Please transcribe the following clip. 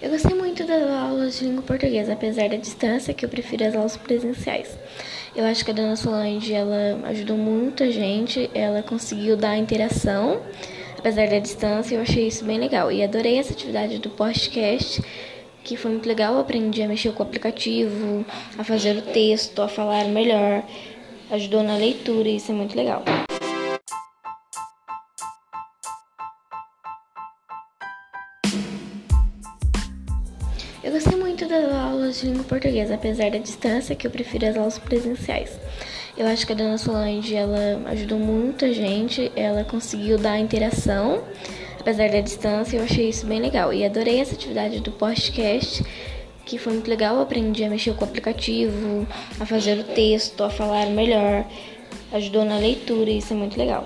Eu gostei muito das aulas de língua portuguesa, apesar da distância, que eu prefiro as aulas presenciais. Eu acho que a dona Solange, ela ajudou muita gente, ela conseguiu dar interação, apesar da distância, eu achei isso bem legal. E adorei essa atividade do podcast, que foi muito legal, eu aprendi a mexer com o aplicativo, a fazer o texto, a falar melhor, ajudou na leitura, e isso é muito legal. Eu gostei muito das aulas de língua portuguesa, apesar da distância, que eu prefiro as aulas presenciais. Eu acho que a dona Solange, ela ajudou muita gente, ela conseguiu dar interação, apesar da distância, eu achei isso bem legal. E adorei essa atividade do podcast, que foi muito legal, eu aprendi a mexer com o aplicativo, a fazer o texto, a falar melhor, ajudou na leitura, isso é muito legal.